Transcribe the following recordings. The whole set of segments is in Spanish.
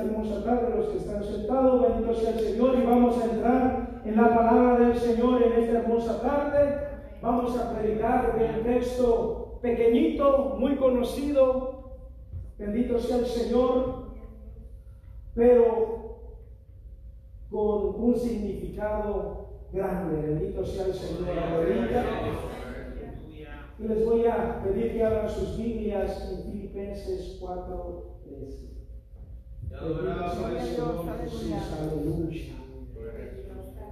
hermosa tarde, los que están sentados, bendito sea el Señor, y vamos a entrar en la palabra del Señor en esta hermosa tarde. Vamos a predicar un texto pequeñito, muy conocido, bendito sea el Señor, pero con un significado grande, bendito sea el Señor. Y les voy a pedir que abran sus Biblias en Filipenses 4, 13. Aleluya.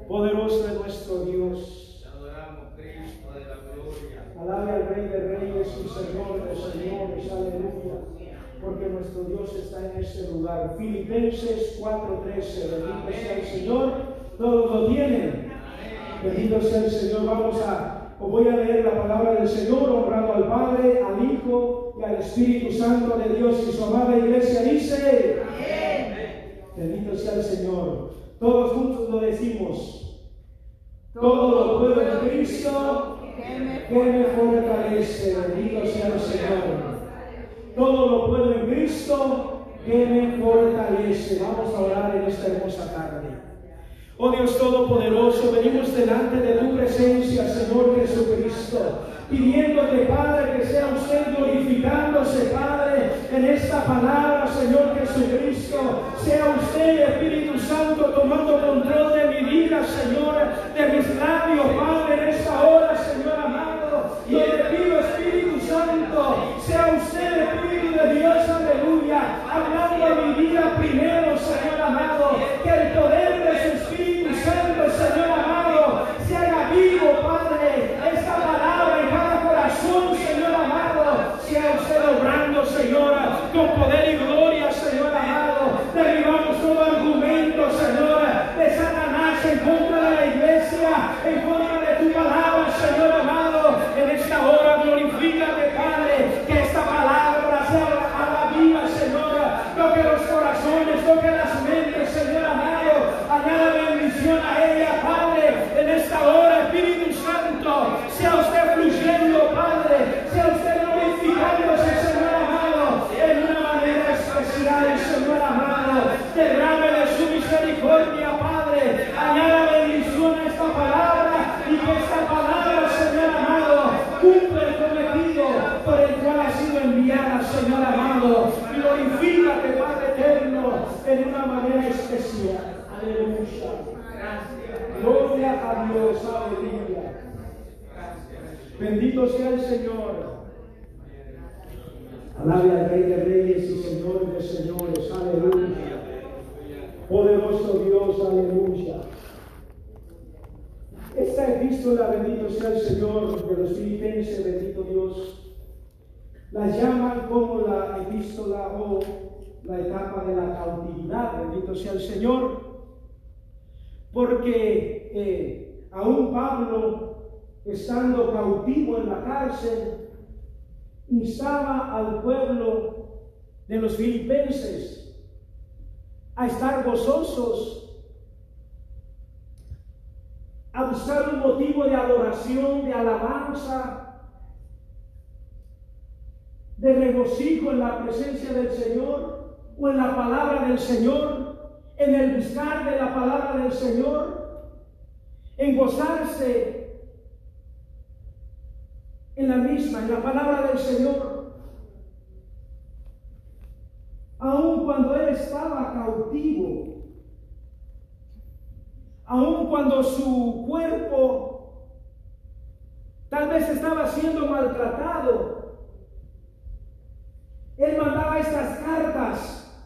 Poderoso es nuestro Dios. Alabe al Rey de Reyes y Señor de Señores, aleluya. Porque nuestro Dios está en este lugar. Filipenses 4:13. Bendito sea el Señor. Todos lo tienen. Bendito sea el Señor. Vamos a os voy a leer la palabra del Señor, honrando al Padre, al Hijo y al Espíritu Santo de Dios y su amada iglesia dice, Amén. Bendito sea el Señor. Todos juntos lo decimos, todo lo puedo en Cristo que me fortalece, bendito sea el Señor. Todo lo puedo en Cristo que me fortalece. Vamos a orar en esta hermosa tarde. Oh Dios Todopoderoso, venimos delante de tu presencia, Señor Jesucristo, pidiéndote, Padre, que sea usted glorificándose, Padre, en esta palabra, Señor Jesucristo. Sea usted, Espíritu Santo, tomando control de mi vida, Señor, de mis labios, Padre, derrame de su misericordia, Padre, añada bendición a esta palabra y que esta palabra, Señor amado, cumple el cometido por el cual ha sido enviada, Señor amado, glorifícate, Padre eterno, en una manera especial. Aleluya. Gloria a Dios, aleluya. Bendito sea el Señor. Alabe al Rey de Reyes y Señor de Señores, aleluya. Poderoso Dios, aleluya. Esta epístola, bendito sea el Señor de los filipenses, bendito Dios, la llaman como la epístola o la etapa de la cautividad, bendito sea el Señor. Porque eh, aún Pablo, estando cautivo en la cárcel, instaba al pueblo de los filipenses a estar gozosos, a buscar un motivo de adoración, de alabanza, de regocijo en la presencia del Señor o en la palabra del Señor en el buscar de la palabra del Señor, en gozarse en la misma, en la palabra del Señor. Aun cuando él estaba cautivo, aun cuando su cuerpo tal vez estaba siendo maltratado, él mandaba estas cartas,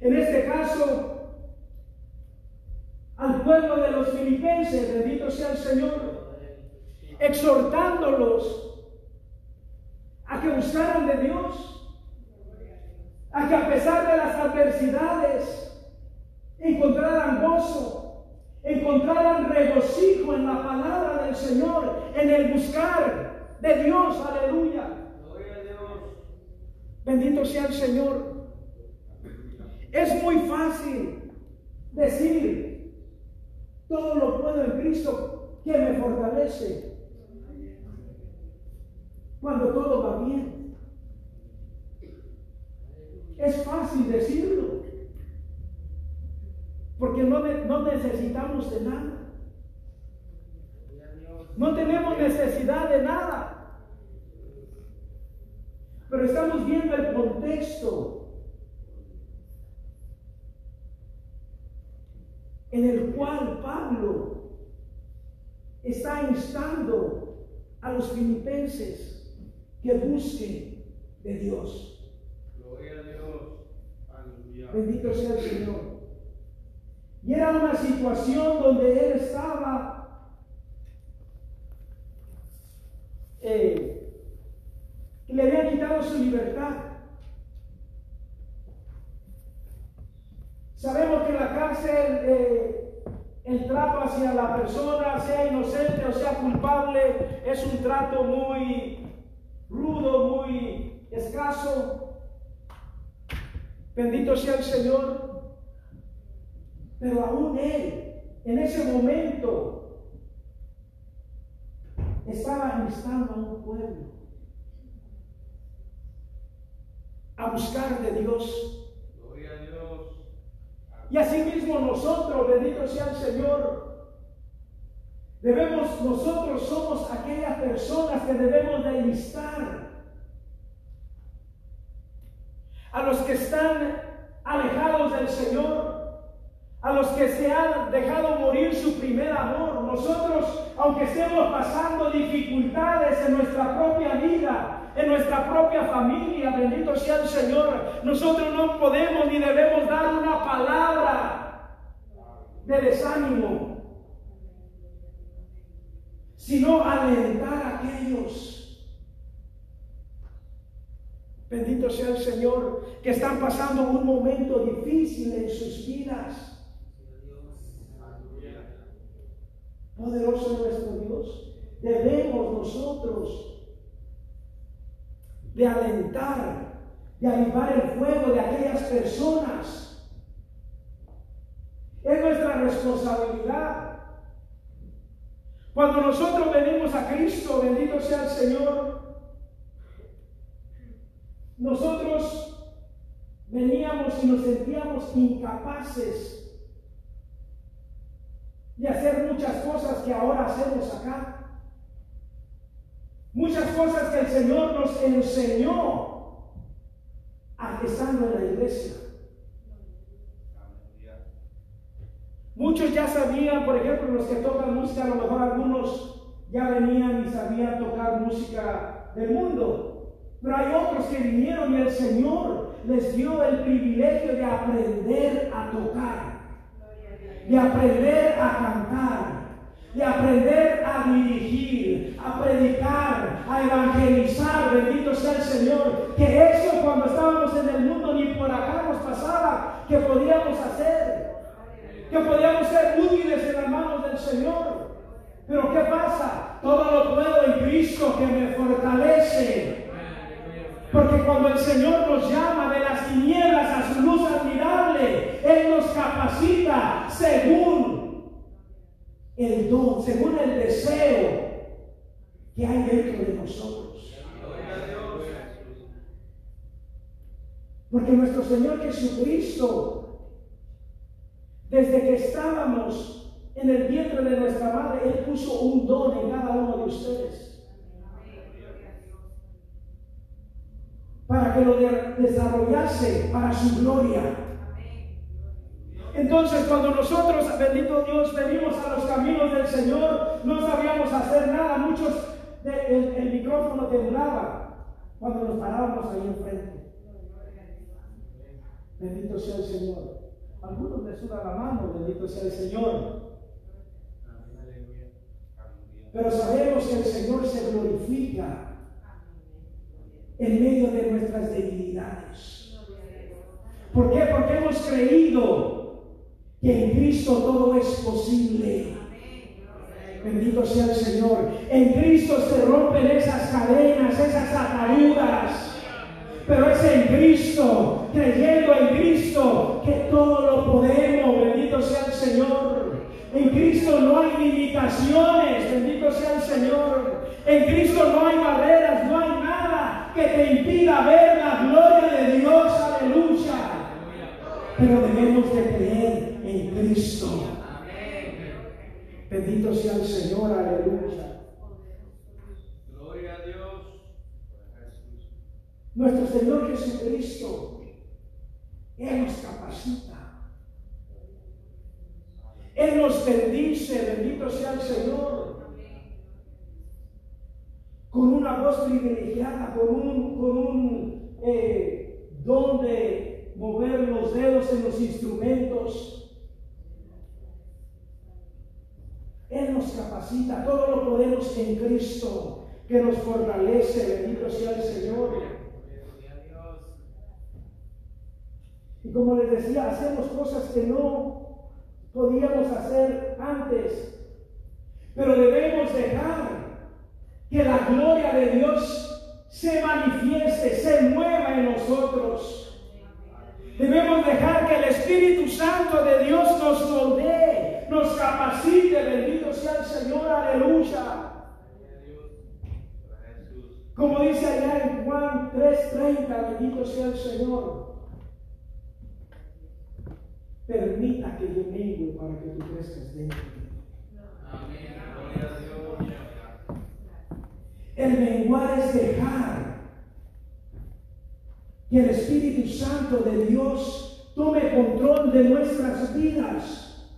en este caso al pueblo de los filipenses, bendito sea el Señor, exhortándolos a que buscaran de Dios, a que a pesar de las adversidades encontraran gozo, encontraran regocijo en la palabra del Señor, en el buscar de Dios, aleluya. Bendito sea el Señor. Es muy fácil decir, todo lo puedo en Cristo que me fortalece. Cuando todo va bien. Es fácil decirlo. Porque no, no necesitamos de nada. No tenemos necesidad de nada. Pero estamos viendo el contexto en el cual Pablo está instando a los filipenses que busquen de Dios. Gloria a Dios. Bendito sea el Señor. Y era una situación donde él estaba eh, le habían quitado su libertad. Sabemos que la cárcel, eh, el trato hacia la persona, sea inocente o sea culpable, es un trato muy rudo, muy escaso. Bendito sea el Señor. Pero aún Él, en ese momento, estaba instando a un pueblo a buscar de Dios. Y asimismo nosotros, bendito sea el Señor, debemos, nosotros somos aquellas personas que debemos de enlistar a los que están alejados del Señor, a los que se han dejado morir su primer amor. Nosotros, aunque estemos pasando dificultades en nuestra propia vida, en nuestra propia familia, bendito sea el Señor, nosotros no podemos ni debemos dar una palabra de desánimo, sino alentar a aquellos. Bendito sea el Señor, que están pasando un momento difícil en sus vidas. Poderoso nuestro Dios. Debemos nosotros de alentar, de avivar el fuego de aquellas personas. Es nuestra responsabilidad. Cuando nosotros venimos a Cristo, bendito sea el Señor, nosotros veníamos y nos sentíamos incapaces de hacer muchas cosas que ahora hacemos acá. Muchas cosas que el Señor nos enseñó estando en la iglesia. Muchos ya sabían, por ejemplo, los que tocan música, a lo mejor algunos ya venían y sabían tocar música del mundo. Pero hay otros que vinieron y el Señor les dio el privilegio de aprender a tocar, de aprender a cantar, de aprender a dirigir, a predicar, a evangelizar, bendito sea el Señor, que eso cuando estábamos en el mundo ni por acá nos pasaba, que podíamos hacer, que podíamos ser útiles en las manos del Señor. Pero ¿qué pasa? Todo lo puedo en Cristo que me fortalece. Porque cuando el Señor nos llama de las tinieblas a su luz admirable, Él nos capacita según el don, según el deseo que hay dentro de nosotros. Porque nuestro Señor Jesucristo, desde que estábamos en el vientre de nuestra madre, Él puso un don en cada uno de ustedes. Para que lo desarrollase para su gloria. Entonces, cuando nosotros, bendito Dios, venimos a los caminos del Señor, no sabíamos hacer nada. Muchos, el, micrófono temblaba cuando nos parábamos ahí enfrente. Bendito sea el Señor. Algunos les suda la mano, bendito sea el Señor. Pero sabemos que el Señor se glorifica en medio de nuestras debilidades. ¿Por qué? Porque hemos creído que en Cristo todo es posible. Bendito sea el Señor. En Cristo se rompen esas cadenas, esas ataduras. Pero es en Cristo, creyendo en Cristo, que todo lo podemos. Bendito sea el Señor. En Cristo no hay limitaciones. Bendito sea el Señor. En Cristo no hay barreras, no hay que te impida ver la gloria de Dios. Aleluya. Pero debemos de creer en Cristo. Bendito sea el Señor, aleluya. Gloria a Dios. Nuestro Señor Jesucristo, Él nos capacita. Él nos bendice, bendito sea el Señor. Con una voz privilegiada, con un, con un eh, don de mover los dedos en los instrumentos. Él nos capacita, todo lo podemos en Cristo, que nos fortalece, bendito sea el Señor. Y como les decía, hacemos cosas que no podíamos hacer antes. Pero debemos dejar que la gloria de Dios se manifieste, se mueva en nosotros. Debemos dejar que el Espíritu Santo de Dios nos moldee, nos capacite. Bendito sea el Señor, aleluya. Como dice allá en Juan 3:30, bendito sea el Señor. Permita que yo mengue para que tú crezcas dentro de mí. Amén. Gloria a Dios. El menguar es dejar que el Espíritu Santo de Dios tome control de nuestras vidas.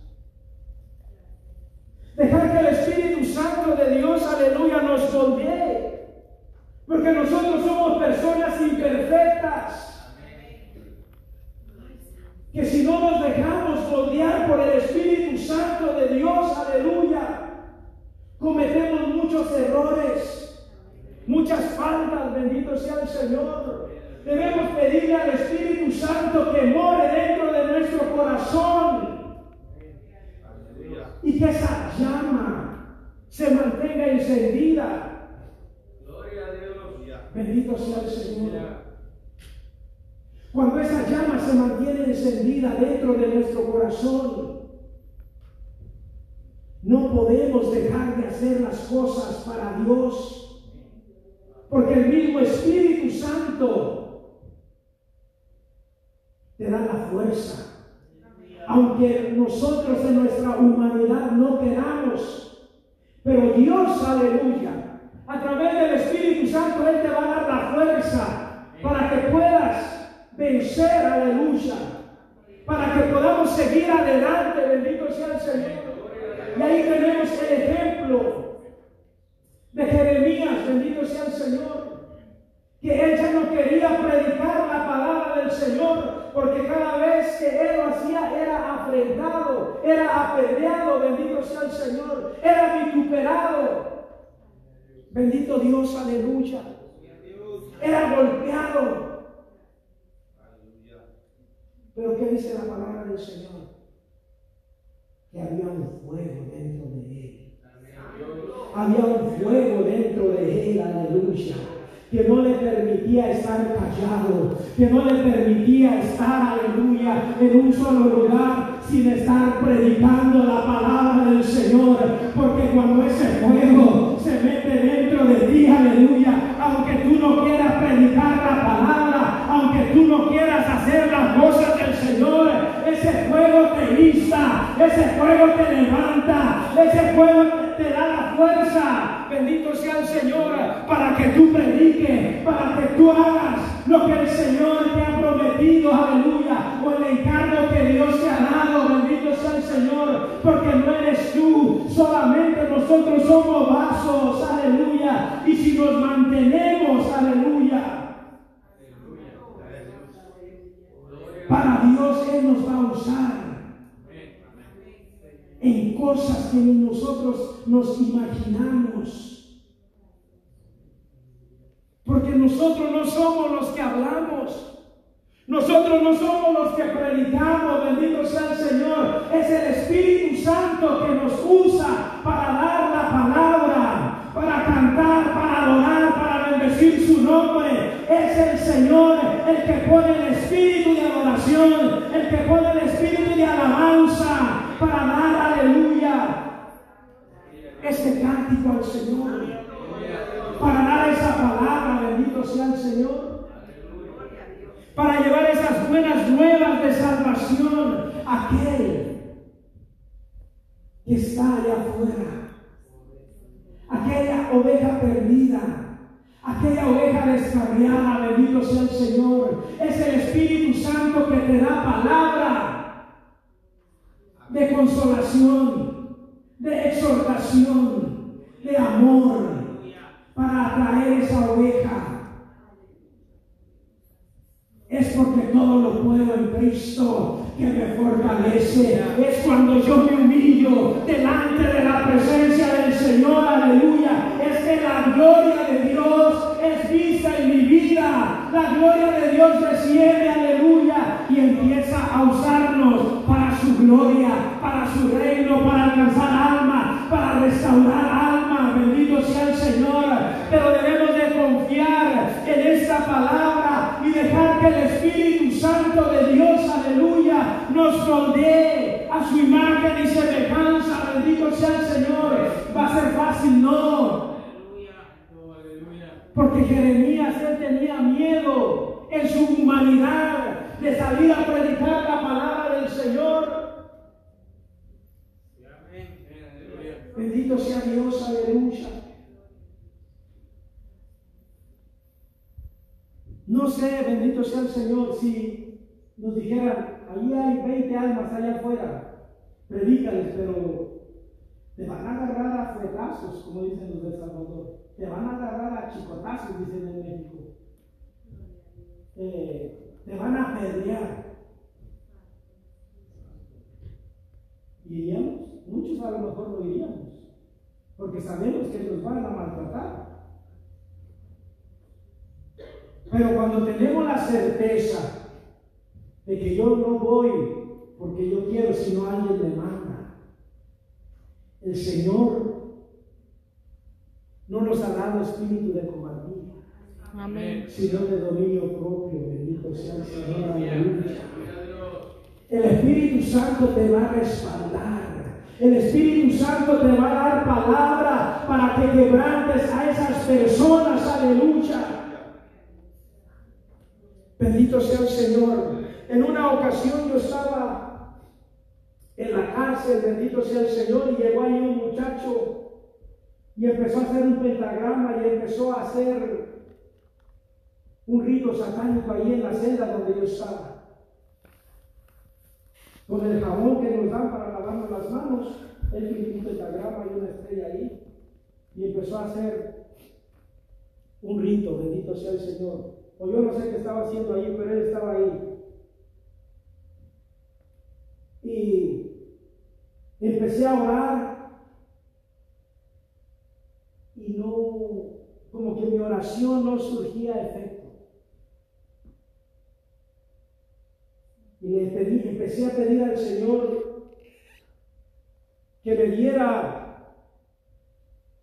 Dejar que el Espíritu Santo de Dios, aleluya, nos moldee. Porque nosotros somos personas imperfectas. Que si no nos dejamos moldear por el Espíritu Santo de Dios, aleluya, cometemos muchos errores, muchas faltas, bendito sea el Señor. Debemos pedirle al Espíritu Santo que more dentro de nuestro corazón Aleluya. y que esa llama se mantenga encendida. Gloria a Dios. Bendito sea el Señor. Cuando esa llama se mantiene encendida dentro de nuestro corazón, no podemos dejar de hacer las cosas para Dios, porque el mismo Espíritu Santo te da la fuerza. Aunque nosotros en nuestra humanidad no queramos, pero Dios, aleluya, a través del Espíritu Santo Él te va a dar la fuerza para que puedas vencer, aleluya, para que podamos seguir adelante, bendito sea el Señor. Y ahí tenemos el ejemplo de Jeremías, bendito sea el Señor, que él ya no quería predicar la palabra del Señor, porque cada vez que él lo hacía era afrentado, era apedreado, bendito sea el Señor, era vituperado. Bendito Dios, aleluya. Era golpeado. Pero ¿qué dice la palabra del Señor? Que había un fuego dentro de él. Había un fuego dentro de él, aleluya. Que no le permitía estar callado, que no le permitía estar, aleluya, en un solo lugar sin estar predicando la palabra del Señor. Porque cuando ese fuego se mete dentro de ti, aleluya, aunque tú no quieras predicar la palabra, aunque tú no quieras hacer las cosas ese fuego te levanta, ese fuego te, te da la fuerza. Bendito sea el Señor para que tú prediques, para que tú hagas lo que el Señor te ha prometido, aleluya, o el encargo que Dios te ha dado. Bendito sea el Señor, porque no eres tú, solamente nosotros somos vasos, aleluya. Y si nos mantenemos, aleluya, para Dios Él nos va a usar en cosas que ni nosotros nos imaginamos. Porque nosotros no somos los que hablamos. Nosotros no somos los que predicamos, bendito sea el Señor. Es el Espíritu Santo que nos usa para dar la palabra, para cantar, para adorar, para bendecir su nombre. Es el Señor el que pone el espíritu de adoración, el que pone el espíritu de alabanza para dar aleluya. Este cántico al Señor, para dar esa palabra, bendito sea el Señor. para llevar esas buenas nuevas de salvación a aquel que está allá afuera, aquella oveja perdida. Aquella oveja descarriada, bendito sea el Señor. Es el Espíritu Santo que te da palabra de consolación, de exhortación, de amor, para atraer esa oveja es porque todo lo puedo en Cristo que me fortalece. Es cuando yo me humillo delante de la presencia del Señor, aleluya. Es que la gloria de Dios es vista en mi vida. La gloria de Dios desciende, aleluya, y empieza a usarnos su gloria, para su reino, para alcanzar alma, para restaurar alma. Bendito sea el Señor. Pero debemos de confiar en esta palabra y dejar que el Espíritu Santo de Dios, aleluya, nos moldee a su imagen y semejanza. Bendito sea el Señor. Va a ser fácil, no. Porque Jeremías, él tenía miedo en su humanidad de salir a predicar la palabra del Señor. Bendito sea Dios, aleluya. No sé, bendito sea el Señor, si nos dijeran, ahí hay 20 almas allá afuera, predícales, pero te van a agarrar a fuetazos, como dicen los de Salvador. Te van a agarrar a chicotazos, dicen en México. Eh, te van a apedrear. ¿Iríamos? Muchos a lo mejor no iríamos, porque sabemos que nos van a maltratar. Pero cuando tenemos la certeza de que yo no voy porque yo quiero, sino alguien me manda, el Señor no nos ha dado espíritu de cobardía, Amén. sino de dominio propio. Bendito sea el Señor. Aleluya. El Espíritu Santo te va a respaldar. El Espíritu Santo te va a dar palabra para que quebrantes a esas personas. Aleluya. Bendito sea el Señor. En una ocasión yo estaba en la cárcel, bendito sea el Señor, y llegó ahí un muchacho y empezó a hacer un pentagrama y empezó a hacer un rito satánico ahí en la celda donde yo estaba. Con el jabón que nos dan para lavarnos las manos, él pintó un pentagrama y una estrella ahí y empezó a hacer un rito, bendito sea el Señor. O yo no sé qué estaba haciendo ahí, pero él estaba ahí. Y empecé a orar y no, como que mi oración no surgía efecto. Y le pedí, empecé a pedir al Señor que me diera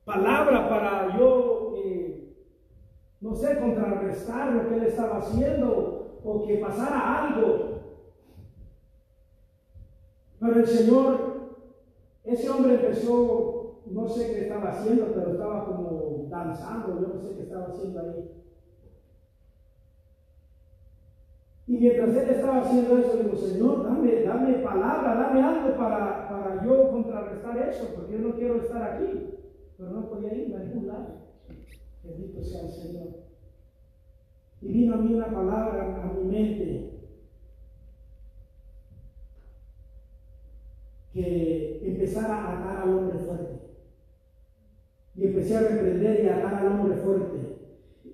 palabra para yo, no sé, contrarrestar lo que él estaba haciendo o que pasara algo. Pero el Señor, ese hombre empezó, no sé qué estaba haciendo, pero estaba como danzando, yo no sé qué estaba haciendo ahí. Y mientras él estaba haciendo eso, digo, Señor, dame, dame palabra, dame algo para, para yo contrarrestar eso, porque yo no quiero estar aquí. Pero no podía ir a ningún lado. Bendito sea el Señor. Y vino a mí una palabra a mi mente que empezara a atar al hombre fuerte. Y empecé a reprender y a atar al hombre fuerte.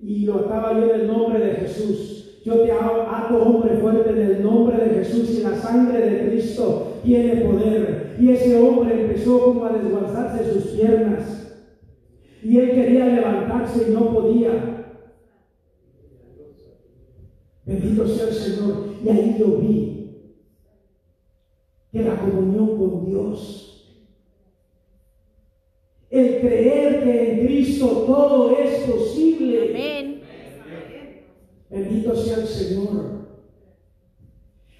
Y lo ataba yo en el nombre de Jesús. Yo te ato, hombre fuerte, en el nombre de Jesús y la sangre de Cristo tiene poder. Y ese hombre empezó como a desguazarse sus piernas. Y él quería levantarse y no podía. Bendito sea el Señor. Y ahí yo vi que la comunión con Dios, el creer que en Cristo todo es posible. Amén. Bendito sea el Señor.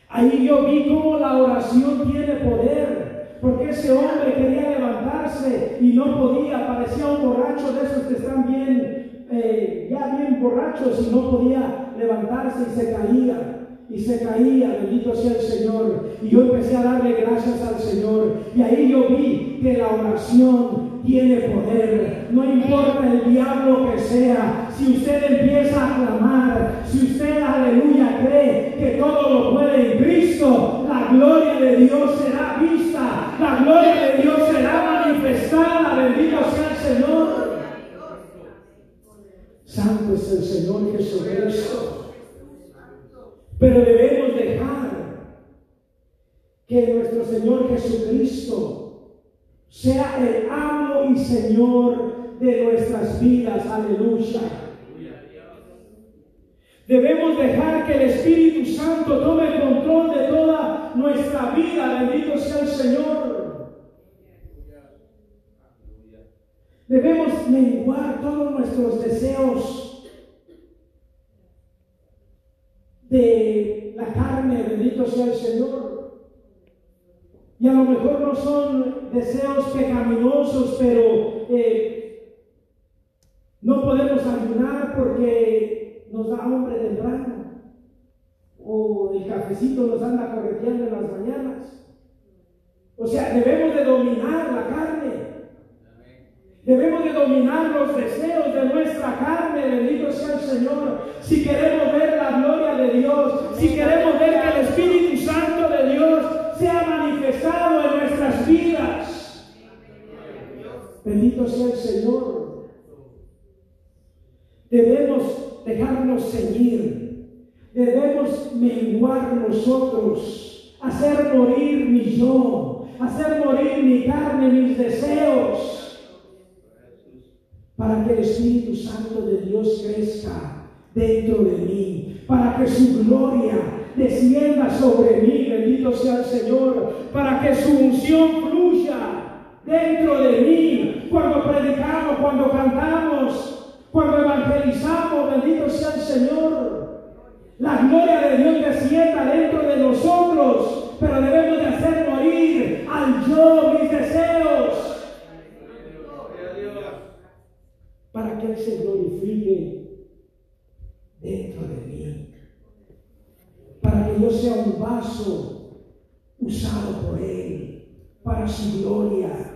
Ahí yo vi cómo la oración tiene poder, porque ese hombre quería levantarse y no podía, parecía un borracho de esos que están bien, eh, ya bien borrachos y no podía levantarse y se caía. Y se caía, bendito sea el Señor. Y yo empecé a darle gracias al Señor. Y ahí yo vi que la oración tiene poder. No importa el diablo que sea. Si usted empieza a clamar, si usted, aleluya, cree que todo lo puede en Cristo, la gloria de Dios será vista. La gloria de Dios será manifestada. Bendito sea el Señor. Santo es el Señor Jesucristo. Pero debemos dejar que nuestro Señor Jesucristo sea el amo y Señor de nuestras vidas. Aleluya. Debemos dejar que el Espíritu Santo tome control de toda nuestra vida. Bendito sea el Señor. Debemos menguar todos nuestros deseos de la carne, bendito sea el Señor. Y a lo mejor no son deseos pecaminosos, pero eh, no podemos ayunar porque nos da hambre temprano. O el cafecito nos anda correteando en las mañanas. O sea, debemos de dominar la carne. Debemos de dominar los deseos de nuestra carne, bendito sea el Señor. Si queremos ver la gloria de Dios, si queremos ver que el Espíritu Santo de Dios sea manifestado en nuestras vidas. Bendito sea el Señor. Debemos dejarnos ceñir. Debemos menguar nosotros, hacer morir mi yo, hacer morir mi carne, mis deseos para que el Espíritu Santo de Dios crezca dentro de mí, para que su gloria descienda sobre mí, bendito sea el Señor, para que su unción fluya dentro de mí, cuando predicamos, cuando cantamos, cuando evangelizamos, bendito sea el Señor. La gloria de Dios descienda dentro de nosotros, pero debemos de hacer morir al yo, mis deseos, para que Él se glorifique dentro de mí. Para que yo sea un vaso usado por Él para su gloria.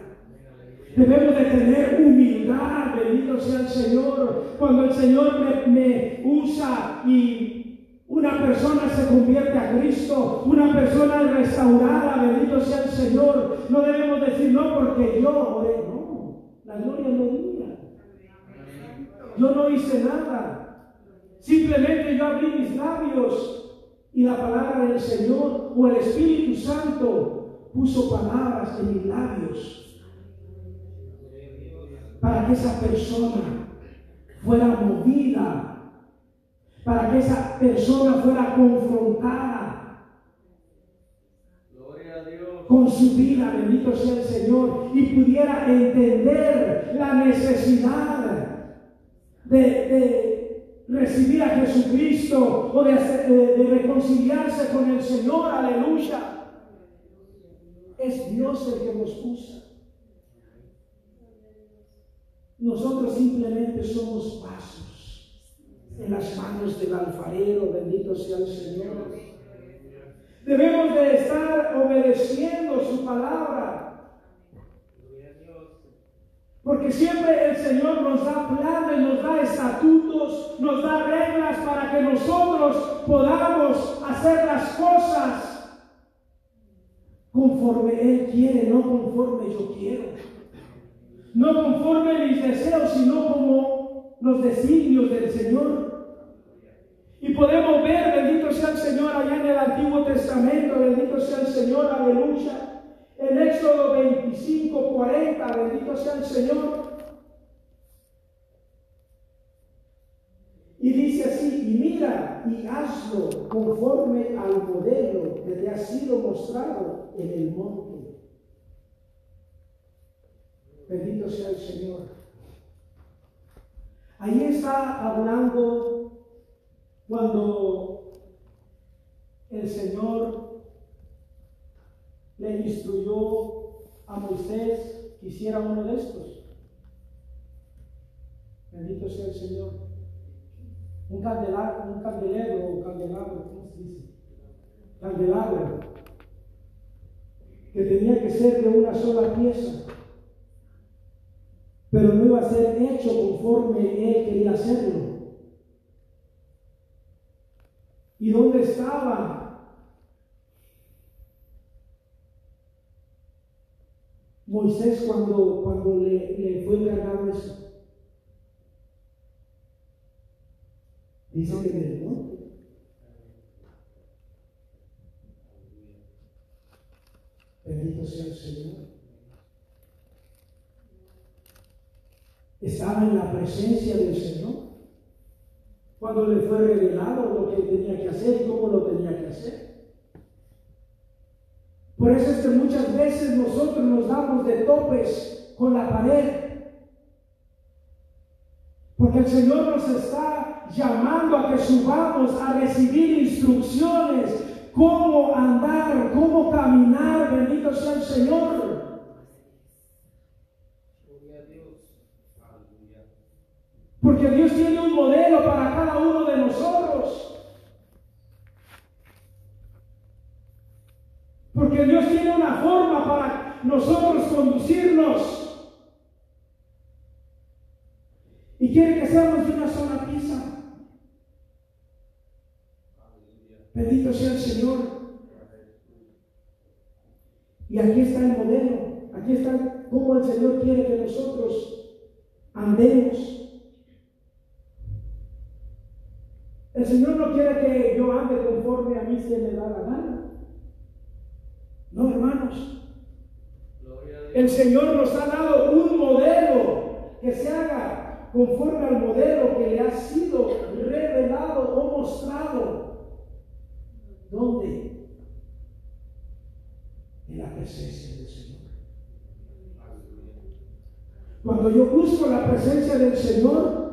Debemos de tener humildad, bendito sea el Señor. Cuando el Señor me, usa y una persona se convierte a Cristo, una persona restaurada, bendito sea el Señor. No debemos decir no porque yo oré, no. La gloria no mía. Yo no hice nada. Simplemente yo abrí mis labios y la palabra del Señor o el Espíritu Santo puso palabras en mis labios para que esa persona fuera movida, para que esa persona fuera confrontada con su vida, bendito sea el Señor, y pudiera entender la necesidad de, recibir a Jesucristo o de, de reconciliarse con el Señor, aleluya. Es Dios el que nos usa. Nosotros simplemente somos pasos en las manos del alfarero, bendito sea el Señor. Debemos de estar obedeciendo su palabra. Porque siempre el Señor nos da planes, nos da estatutos, nos da reglas para que nosotros podamos hacer las cosas conforme Él quiere, no conforme yo quiero. No conforme mis deseos, sino como los designios del Señor. Y podemos ver, bendito sea el Señor, allá en el Antiguo Testamento, bendito sea el Señor, aleluya en Éxodo 25, 40, bendito sea el Señor. Y dice así, y mira y hazlo conforme al modelo que te ha sido mostrado en el monte. Bendito sea el Señor. Ahí está hablando cuando el Señor le instruyó a Moisés que hiciera uno de estos. Bendito sea el Señor. un candelabro, un candelero o candelabro, ¿cómo se dice? Candelabro, que tenía que ser de una sola pieza, pero no iba a ser hecho conforme él quería hacerlo. ¿Y dónde estaba Moisés cuando, cuando le, fue encargado eso? Dice que en el. Bendito sea el Señor. Estaba en la presencia del Señor. Cuando le fue revelado lo que tenía que hacer y cómo lo tenía que hacer. Por eso es que muchas veces nosotros nos damos de topes con la pared. Porque el Señor nos está llamando a que subamos a recibir instrucciones, cómo andar, cómo caminar, bendito sea el Señor. Porque Dios tiene un modelo para cada uno de nosotros. Porque Dios tiene una forma para nosotros conducirnos. Y quiere que seamos de una sola pieza. Bendito sea el Señor. Y aquí está el modelo. Aquí está cómo el Señor quiere que nosotros andemos. El Señor no quiere que yo ande conforme a mí se me da la gana. No, hermanos. El Señor nos ha dado un modelo que se haga conforme al modelo que le ha sido revelado o mostrado. ¿Dónde? En la presencia del Señor. Cuando yo busco la presencia del Señor,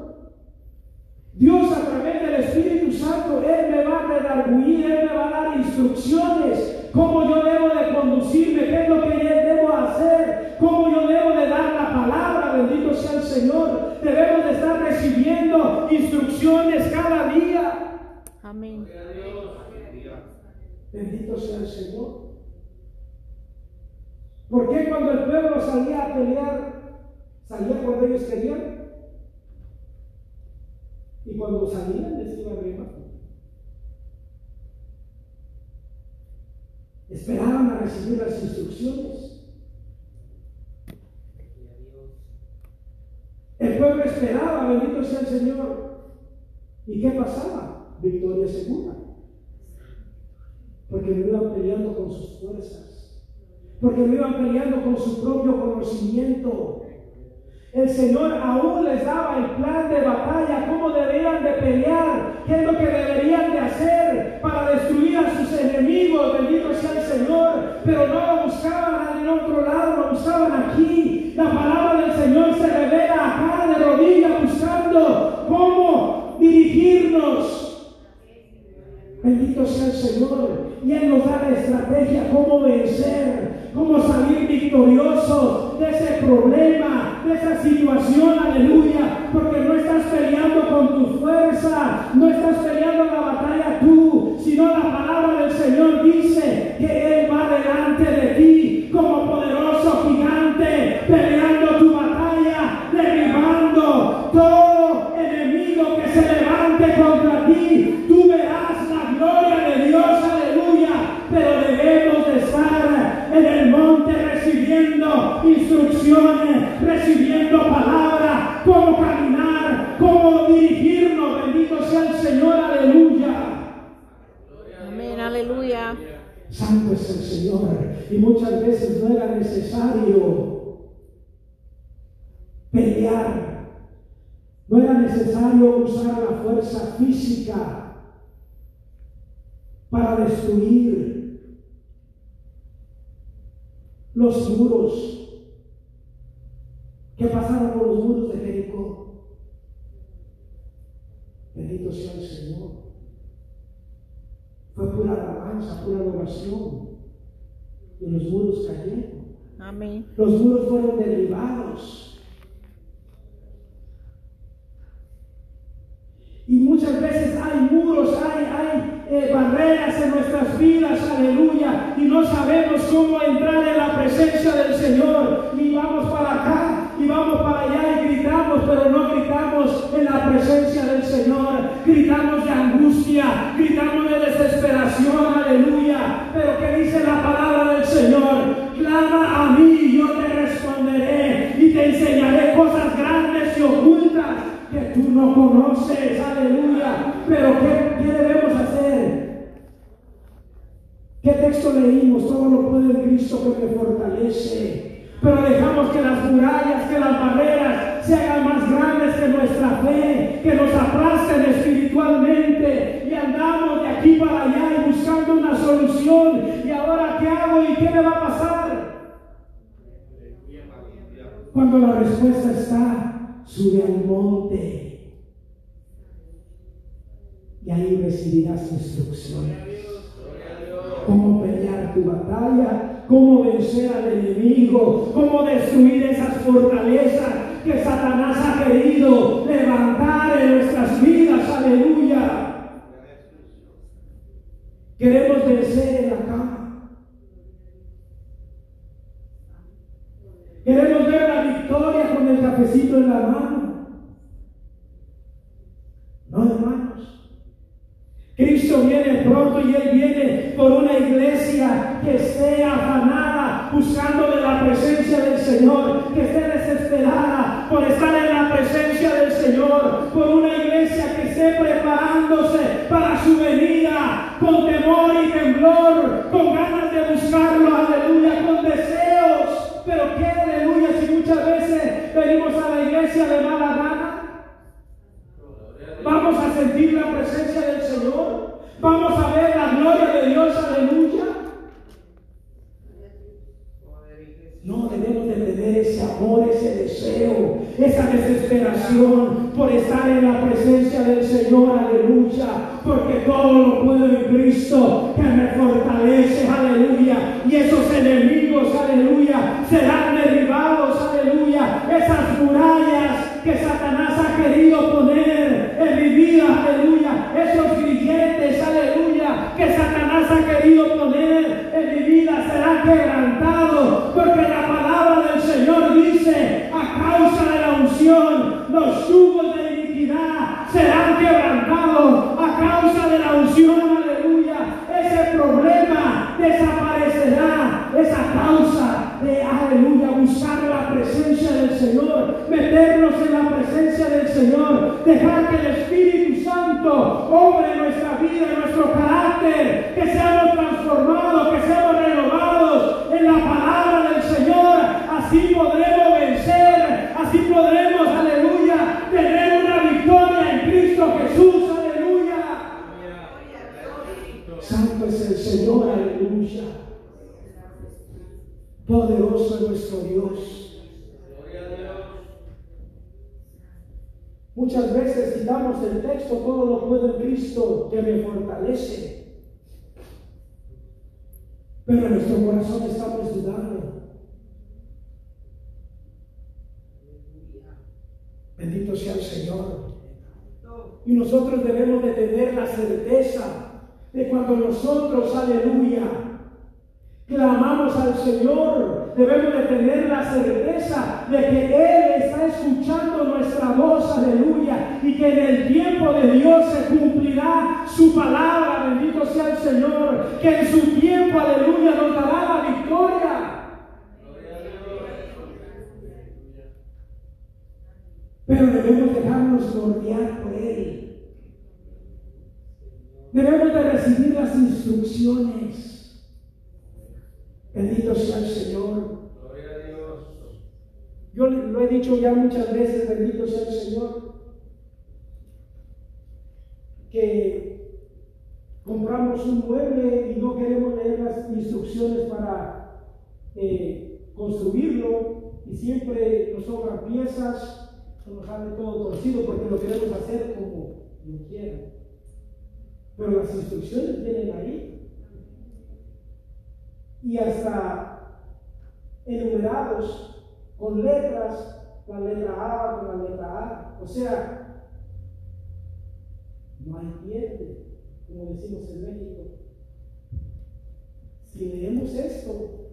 Dios a través del Espíritu Santo, Él me va a redarguir, Él me va a dar instrucciones, cómo yo debo de conducirme, qué es lo que yo debo hacer, cómo yo debo de dar la palabra, bendito sea el Señor. Debemos de estar recibiendo instrucciones cada día. Amén. Bendito sea el Señor. ¿Por qué cuando el pueblo salía a pelear, salía cuando ellos querían? Y cuando salían les iba arriba. Esperaban a recibir las instrucciones. El pueblo esperaba, bendito sea el Señor. ¿Y qué pasaba? Victoria segura. Porque no iban peleando con sus fuerzas. Porque no iban peleando con su propio conocimiento. El Señor aún les daba el plan de batalla, cómo deberían de pelear, qué es lo que deberían de hacer para destruir a sus enemigos, bendito sea el Señor, pero no lo buscaban en otro lado, lo buscaban aquí. La palabra del Señor se revela acá de rodillas buscando cómo dirigirnos. Bendito sea el Señor. Y Él nos da la estrategia, cómo vencer, cómo salir victorioso de ese problema, de esa situación, aleluya. Porque no estás peleando con tu fuerza, no estás peleando la batalla tú, sino la palabra del Señor dice que Él va delante de ti como poderoso gigante, peleando tu batalla, derribando todo enemigo que se levante contra ti. Tú verás la gloria de Dios, aleluya. Pero debemos de estar en el monte recibiendo instrucciones, recibiendo palabra, cómo caminar, cómo dirigirnos. Bendito sea el Señor, aleluya. Amén, aleluya. Santo es el Señor. Y muchas veces no era necesario pelear. No era necesario usar la fuerza física para destruir los muros. ¿Qué pasaron con los muros de Jericó? Bendito sea el Señor. Fue pura alabanza, pura adoración. Y los muros cayeron. Amén. Los muros fueron derribados. Y muchas veces vidas, aleluya, y no sabemos cómo entrar en la presencia del Señor, y vamos para acá, y vamos para allá, y gritamos, pero no gritamos en la presencia del Señor, gritamos de angustia, gritamos de desesperación, aleluya, pero que dice la palabra del Señor, clama a mí, y yo te responderé, y te enseñaré cosas grandes y ocultas que tú no conoces, aleluya, pero ¿qué, qué debemos hacer? ¿Qué texto leímos? Todo lo puede el Cristo que me fortalece. Pero dejamos que las murallas, que las barreras se hagan más grandes que nuestra fe, que nos aplasten espiritualmente y andamos de aquí para allá y buscando una solución. ¿Y ahora qué hago y qué me va a pasar? Cuando la respuesta está, sube al monte y ahí recibirás instrucciones. Cómo pelear tu batalla, cómo vencer al enemigo, cómo destruir esas fortalezas que Satanás ha querido levantar en nuestras vidas. Aleluya. Queremos vencer en la cama. Queremos ver la victoria con el cafecito en la mano. No, hermanos. Cristo viene pronto y Él viene por una iglesia que esté afanada buscando de la presencia del Señor, que esté desesperada por estar en la presencia del Señor, por una iglesia que esté preparándose para su venida Satanás ha querido poner en mi vida será quebrantado, porque la palabra del Señor dice, a causa de la unción, los yugos de iniquidad serán quebrantados, a causa de la unción, aleluya, ese problema desaparecerá, esa causa de, aleluya, buscar la presencia del Señor, meternos en la presencia del Señor, dejar que el Espíritu Santo obre en nuestra vida, en nuestro carácter, que seamos transformados, que seamos renovados en la palabra del Señor, así podremos vencer, así podremos, aleluya, tener una victoria en Cristo Jesús, aleluya. Santo es el Señor, aleluya. Poderoso es nuestro Dios. Muchas veces quitamos el texto, todo lo puedo en Cristo que me fortalece. Pero en nuestro corazón estamos dudando. Bendito sea el Señor. Y nosotros debemos de tener la certeza de cuando nosotros, aleluya, clamamos al Señor, debemos de tener la certeza de que Él está escuchando nuestra voz, aleluya, y que en el tiempo de Dios se cumplirá su palabra, bendito sea el Señor, que en su tiempo, aleluya, nos dará la victoria. Pero debemos dejarnos bordear por Él. Debemos de recibir las instrucciones. Bendito sea el Señor. Yo lo he dicho ya muchas veces, bendito sea el Señor, que compramos un mueble y no queremos leer las instrucciones para eh, construirlo y siempre nos sobran piezas nos sale todo torcido porque lo queremos hacer como yo quiera. Pero las instrucciones vienen ahí. Y hasta enumerados con letras, la letra A con la letra A. O sea, no hay pierde, como decimos en México. si leemos esto,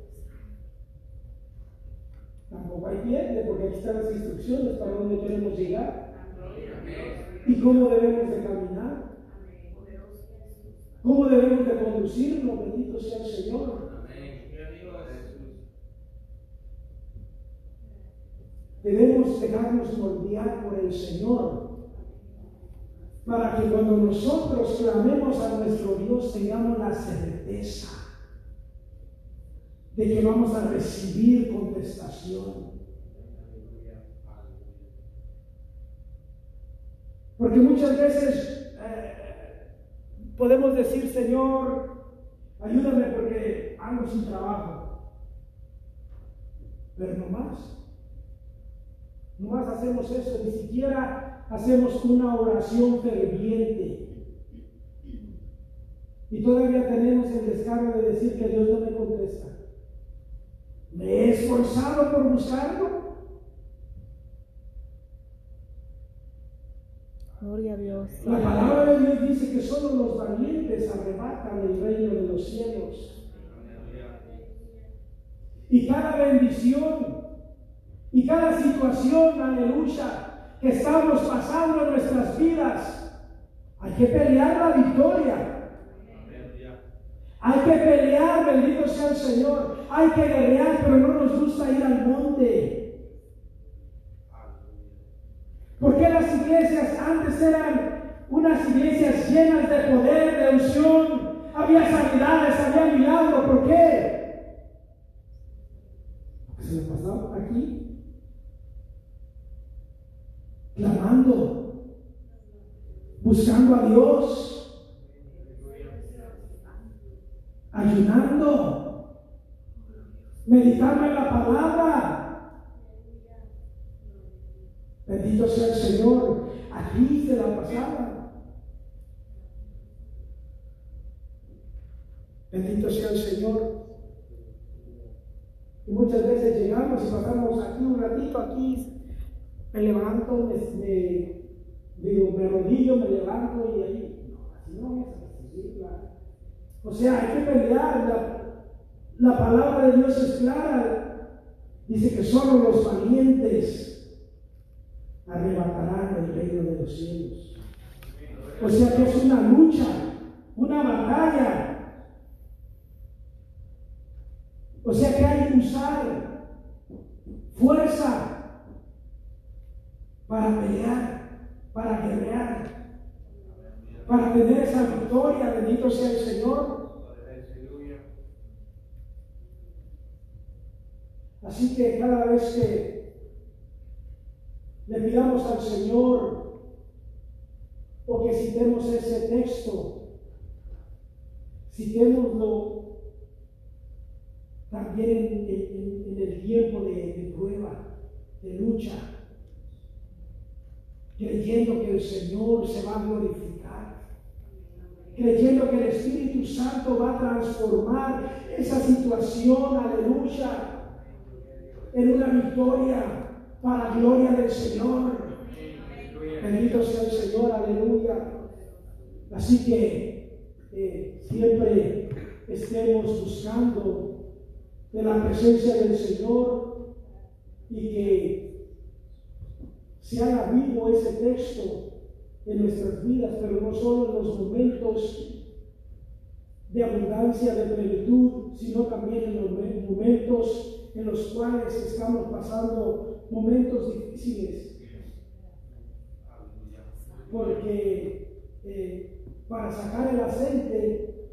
tampoco hay pierde, porque aquí están las instrucciones para dónde queremos llegar y cómo debemos de caminar, cómo debemos de conducirnos, bendito sea el Señor. Debemos dejarnos moldear por el Señor para que cuando nosotros clamemos a nuestro Dios tengamos la certeza de que vamos a recibir contestación. Porque muchas veces eh, podemos decir, Señor, ayúdame porque ando sin trabajo. Pero no más. No más hacemos eso, ni siquiera hacemos una oración ferviente. Y todavía tenemos el descargo de decir que Dios no me contesta. ¿Me he esforzado por buscarlo? Gloria a Dios. La palabra de Dios dice que solo los valientes arrebatan el reino de los cielos. Y cada bendición y cada situación, aleluya, que estamos pasando en nuestras vidas, hay que pelear la victoria. Hay que pelear, bendito sea el Señor. Hay que guerrear, pero no nos gusta ir al monte. Porque las iglesias antes eran unas iglesias llenas de poder, de unción? Había sanidades, había milagros. ¿Por qué? Porque se le pasaba aquí clamando, buscando a Dios ayunando, meditando en la palabra. Bendito sea el Señor. Aquí se la pasaba. Bendito sea el Señor. Y muchas veces llegamos y pasamos aquí un ratito, aquí me levanto, me, digo, me arrodillo, me levanto y ahí, no, así no es. O sea, hay que pelear. La, la palabra de Dios es clara. Dice que solo los valientes arrebatarán el reino de los cielos. O sea que es una lucha, una batalla. O sea que hay que usar fuerza para pelear, para guerrear para tener esa victoria. Bendito sea el Señor. Así que cada vez que le pidamos al Señor o que citemos ese texto, citémoslo también en, en, el tiempo de, de prueba, de lucha, creyendo que el Señor se va a glorificar creyendo que el Espíritu Santo va a transformar esa situación, aleluya, en una victoria para gloria del Señor. Bendito sea el Señor, aleluya. Así que eh, siempre estemos buscando de la presencia del Señor y que se haga vivo ese texto en nuestras vidas, pero no solo en los momentos de abundancia, de plenitud, sino también en los momentos en los cuales estamos pasando momentos difíciles. Porque eh, para sacar el aceite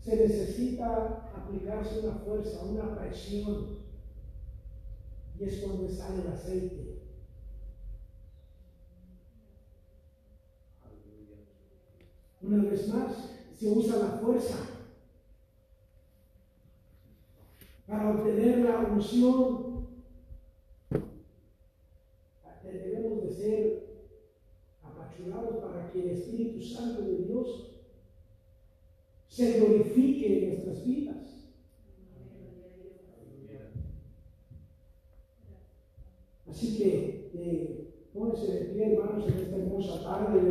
se necesita aplicarse una fuerza, una presión, y es cuando sale el aceite. Una vez más, se usa la fuerza para obtener la unción. Debemos de ser apachurados para que el Espíritu Santo de Dios se glorifique en nuestras vidas. Así que eh, pónganse de pie, hermanos, en esta hermosa tarde.